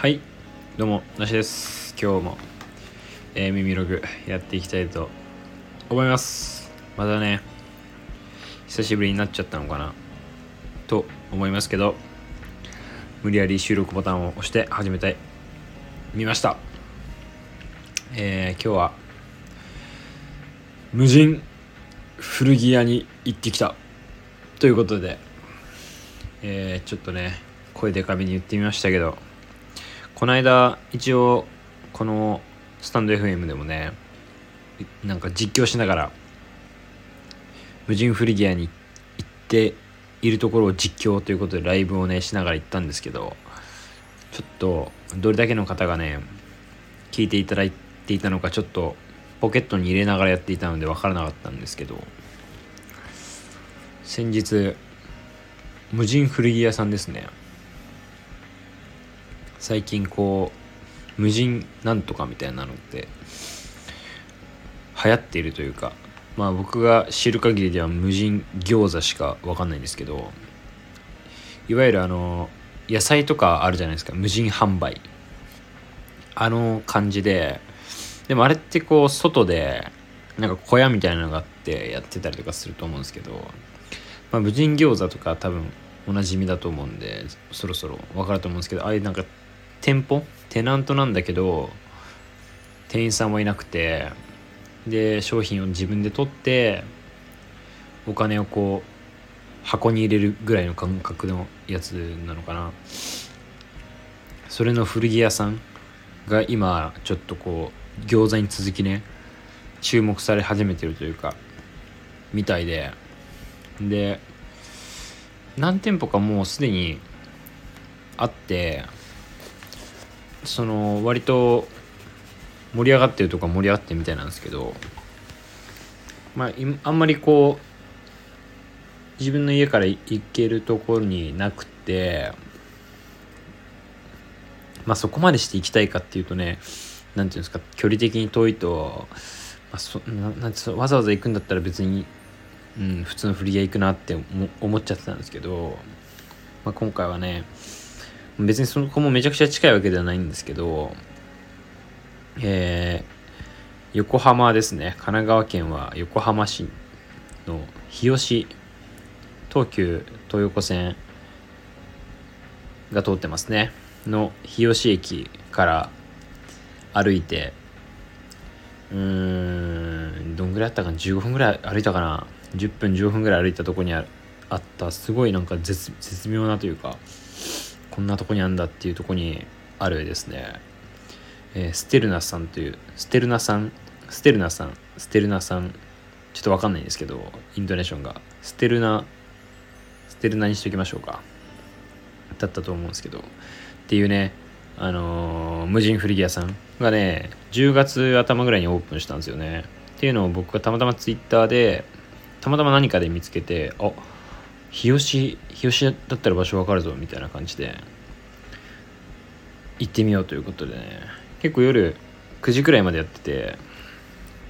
はいどうもなしです。今日も、えー、耳ログやっていきたいと思います。またね久しぶりになっちゃったのかなと思いますけど無理やり収録ボタンを押して始めたい見ました。えー、今日は無人古着屋に行ってきた。ということでえー、ちょっとね声でかめに言ってみましたけどこの間一応このスタンド FM でもねなんか実況しながら無人古着屋に行っているところを実況ということでライブをねしながら行ったんですけどちょっとどれだけの方がね聞いていただいていたのかちょっとポケットに入れながらやっていたので分からなかったんですけど先日無人古着屋さんですね。最近こう無人なんとかみたいなのって流行っているというかまあ僕が知る限りでは無人餃子しか分かんないんですけどいわゆるあの野菜とかあるじゃないですか無人販売。あの感じででもあれってこう外でなんか小屋みたいなのがあってやってたりとかすると思うんですけどまあ、無人餃子とか多分おなじみだと思うんでそろそろ分かると思うんですけどああいうなんか店舗？テナントなんだけど店員さんもいなくてで商品を自分で取ってお金をこう箱に入れるぐらいの感覚のやつなのかな。それの古着屋さんが今ちょっとこう餃子に続きね注目され始めてるというかみたいで。で何店舗かもうすでにあってその割と盛り上がってるとか盛り上がってるみたいなんですけどまああんまりこう自分の家から行けるところになくてまあそこまでして行きたいかっていうとね何ていうんですか距離的に遠いと、まあ、そななんてわざわざ行くんだったら別にうん、普通の古着屋行くなって思っちゃってたんですけど、まあ、今回はね別にそこもめちゃくちゃ近いわけではないんですけどえー、横浜ですね。神奈川県は横浜市の日吉東急東横線が通ってますね。の日吉駅から歩いてうーんどんぐらいあったか15分ぐらい歩いたかな？10分15分ぐらい歩いたとこにあった。すごいなんか絶妙なというかこんなとこにあんだっていうとこにある絵ですね、えー、ステルナさんというステルナさんステルナさんステルナさん。ちょっとわかんないんですけどイントネーションが。ステルナステルナにしときましょうか。だったと思うんですけど。っていうねあのー、無人古着屋さんがね10月頭ぐらいにオープンしたんですよね。っていうのを僕がたまたまツイッターでたまたま何かで見つけてあ日吉日吉だったら場所わかるぞみたいな感じで行ってみようということでね。結構夜9時くらいまでやってて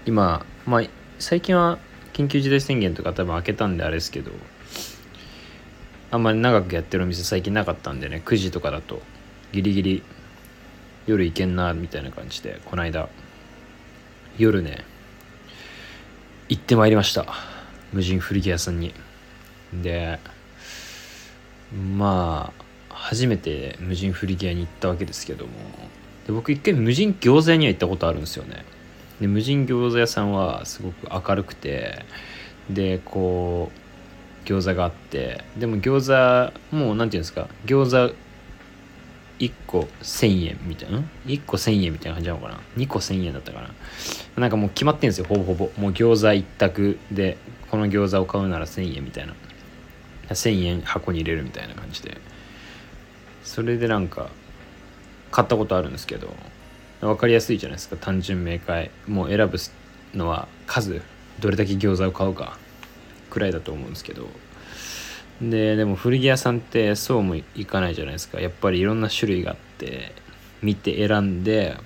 今まあ最近は緊急事態宣言とか多分開けたんであれですけどあんまり長くやってるお店最近なかったんでね9時とかだとギリギリ夜行けんなみたいな感じでこの間夜ね行ってまいりました。無人古着屋さんに。でまあ初めて無人古着屋に行ったわけですけども。で僕一回無人餃子屋には行ったことあるんですよね。で無人餃子屋さんはすごく明るくてでこう餃子があってでも餃子もう何て言うんですか餃子1個1000円みたいな1個1000円みたいな感じなのかな？2個1000円だったかな？なんかもう決まってんですよほぼほぼ。もう餃子一択でこの餃子を買うなら1000円みたいな。1000円箱に入れるみたいな感じで。それでなんか買ったことあるんですけど分かりやすいじゃないですか。単純明快。もう選ぶのは数。どれだけ餃子を買うか。くらいだと思うんですけど。ででも古着屋さんってそうもいかないじゃないですか。やっぱりいろんな種類があって見て選んで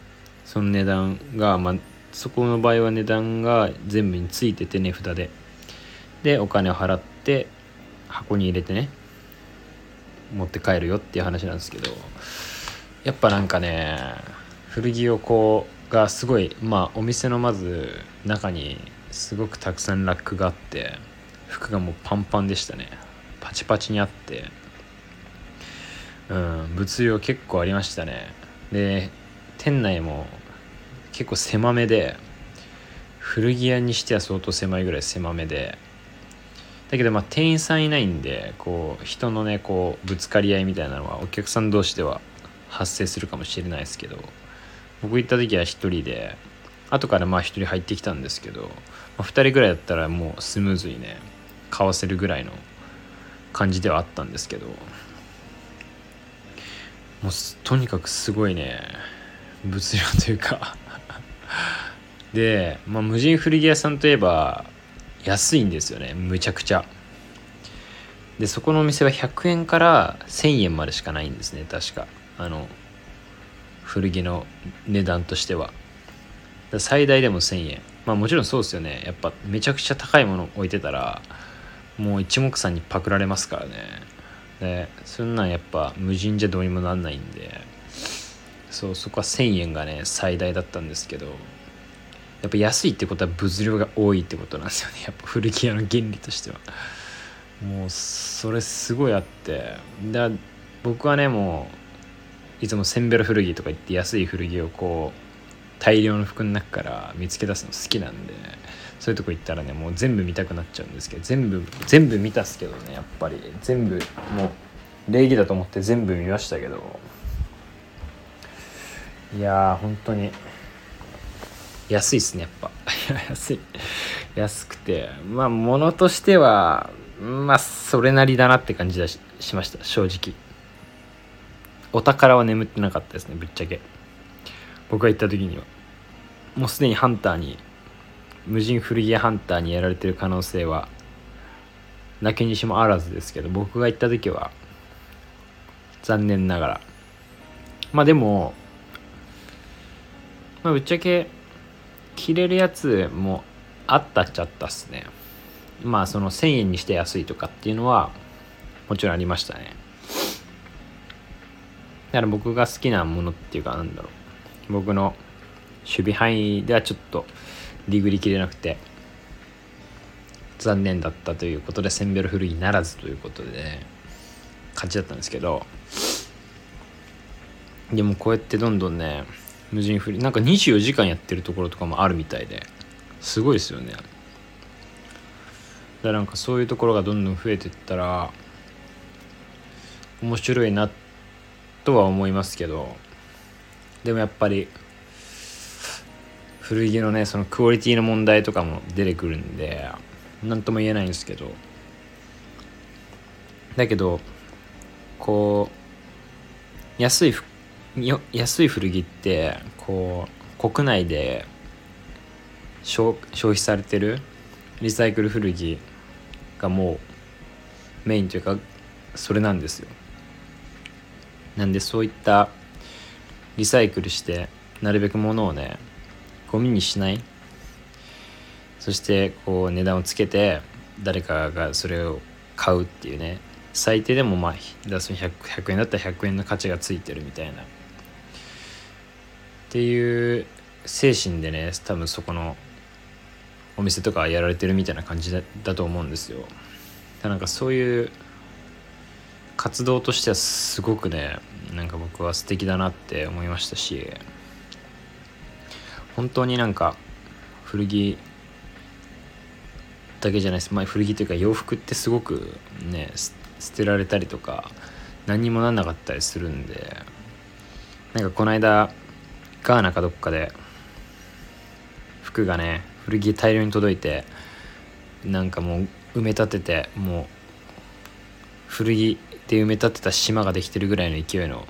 その値段が、まあ、そこの場合は値段が全部についてて値札で。でお金を払って箱に入れてね持って帰るよっていう話なんですけどやっぱなんかね古着をこうがすごいまあお店のまず中にすごくたくさんラックがあって服がもうパンパンでしたね。パチパチにあってうん物量結構ありましたね。で店内も結構狭めで古着屋にしては相当狭いぐらい狭めでだけどまあ店員さんいないんでこう人のねこうぶつかり合いみたいなのはお客さん同士では発生するかもしれないですけど僕行った時は1人で後からまあ1人入ってきたんですけど、まあ、2人ぐらいだったらもうスムーズにね買わせるぐらいの感じではあったんですけどもうとにかくすごいね物量というか。で、まあ、無人古着屋さんといえば安いんですよね。むちゃくちゃ。でそこのお店は100円から1000円までしかないんですね。確か。あの古着の値段としては。最大でも1000円まあもちろんそうですよね。やっぱめちゃくちゃ高いもの置いてたらもう一目散にパクられますからね。でそんなんやっぱ無人じゃどうにもなんないんで。そうそこは1000円がね最大だったんですけど。やっぱ安いってことは物量が多いってことなんですよね。やっぱ古着屋の原理としては。もうそれすごいあって。で僕はねもういつもセンベロ古着とか言って安い古着をこう大量の服の中から見つけ出すの好きなんでそういうとこ行ったらねもう全部見たくなっちゃうんですけど全部全部見たっすけどねやっぱり。全部もう礼儀だと思って全部見ましたけど。いやー本当に。安いっすねやっぱ。安い。安くて。まあ物としてはまあそれなりだなって感じだししました。正直。お宝は眠ってなかったですねぶっちゃけ。僕が行った時には。もうすでにハンターに無人古着屋ハンターにやられてる可能性はなきにしもあらずですけど僕が行った時は残念ながら。まあでもまあぶっちゃけ着れるやつもあったっちゃったっすね。まあその1000円にして安いとかっていうのはもちろんありましたね。だから僕が好きなものっていうかなんだろう。僕の守備範囲ではちょっとリグりきれなくて残念だったということでセンベロ古着ならずということで、ね、感じだったんですけど。でもこうやってどんどんね無人フリー。なんか24時間やってるところとかもあるみたいで。すごいですよね。だからなんかそういうところがどんどん増えてったら面白いなとは思いますけど。でもやっぱり古着のねそのクオリティの問題とかも出てくるんで何とも言えないんですけど。だけどこう安い服安い古着ってこう国内で消費されてるリサイクル古着がもうメインというかそれなんですよ。なんでそういったリサイクルしてなるべくものをねゴミにしない。そしてこう値段をつけて誰かがそれを買うっていうね。最低でもまあ100円だったら100円の価値がついてるみたいな。っていう精神でね多分そこのお店とかやられてるみたいな感じだと思うんですよ。なんかそういう活動としてはすごくねなんか僕は素敵だなって思いましたし本当になんか古着だけじゃないです。まあ古着というか洋服ってすごくね捨てられたりとか何にもなんなかったりするんでなんかこの間ガーナかどっかで服がね古着大量に届いてなんかもう埋め立ててもう古着で埋め立てた島ができてるぐらいの勢いの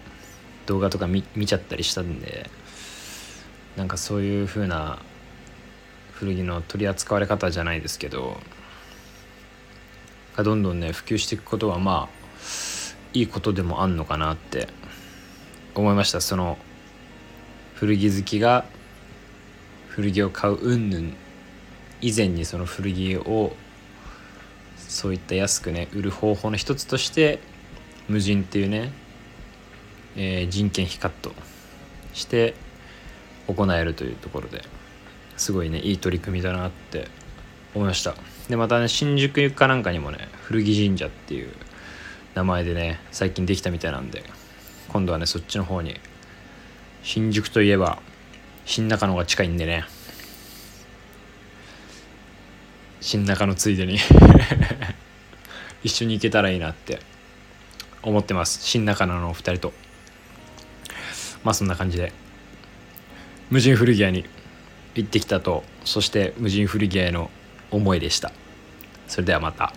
動画とか見ちゃったりしたんでなんかそういう風な古着の取り扱われ方じゃないですけどがどんどんね普及していくことはまあいいことでもあんのかなって思いました。その古着好きが古着を買う云々。以前にその古着をそういった安くね売る方法の一つとして無人っていうねえー、人件費カット。して行えるというところですごいねいい取り組みだなって思いました。でまたね新宿かなんかにもね古着神社っていう名前でね最近できたみたいなんで今度はねそっちの方に新宿といえば新中野が近いんでね。新中野ついでに 一緒に行けたらいいなって思ってます。新中野のお二人と。まあそんな感じで無人古着屋に行ってきたとそして無人古着屋への思いでした。それではまた。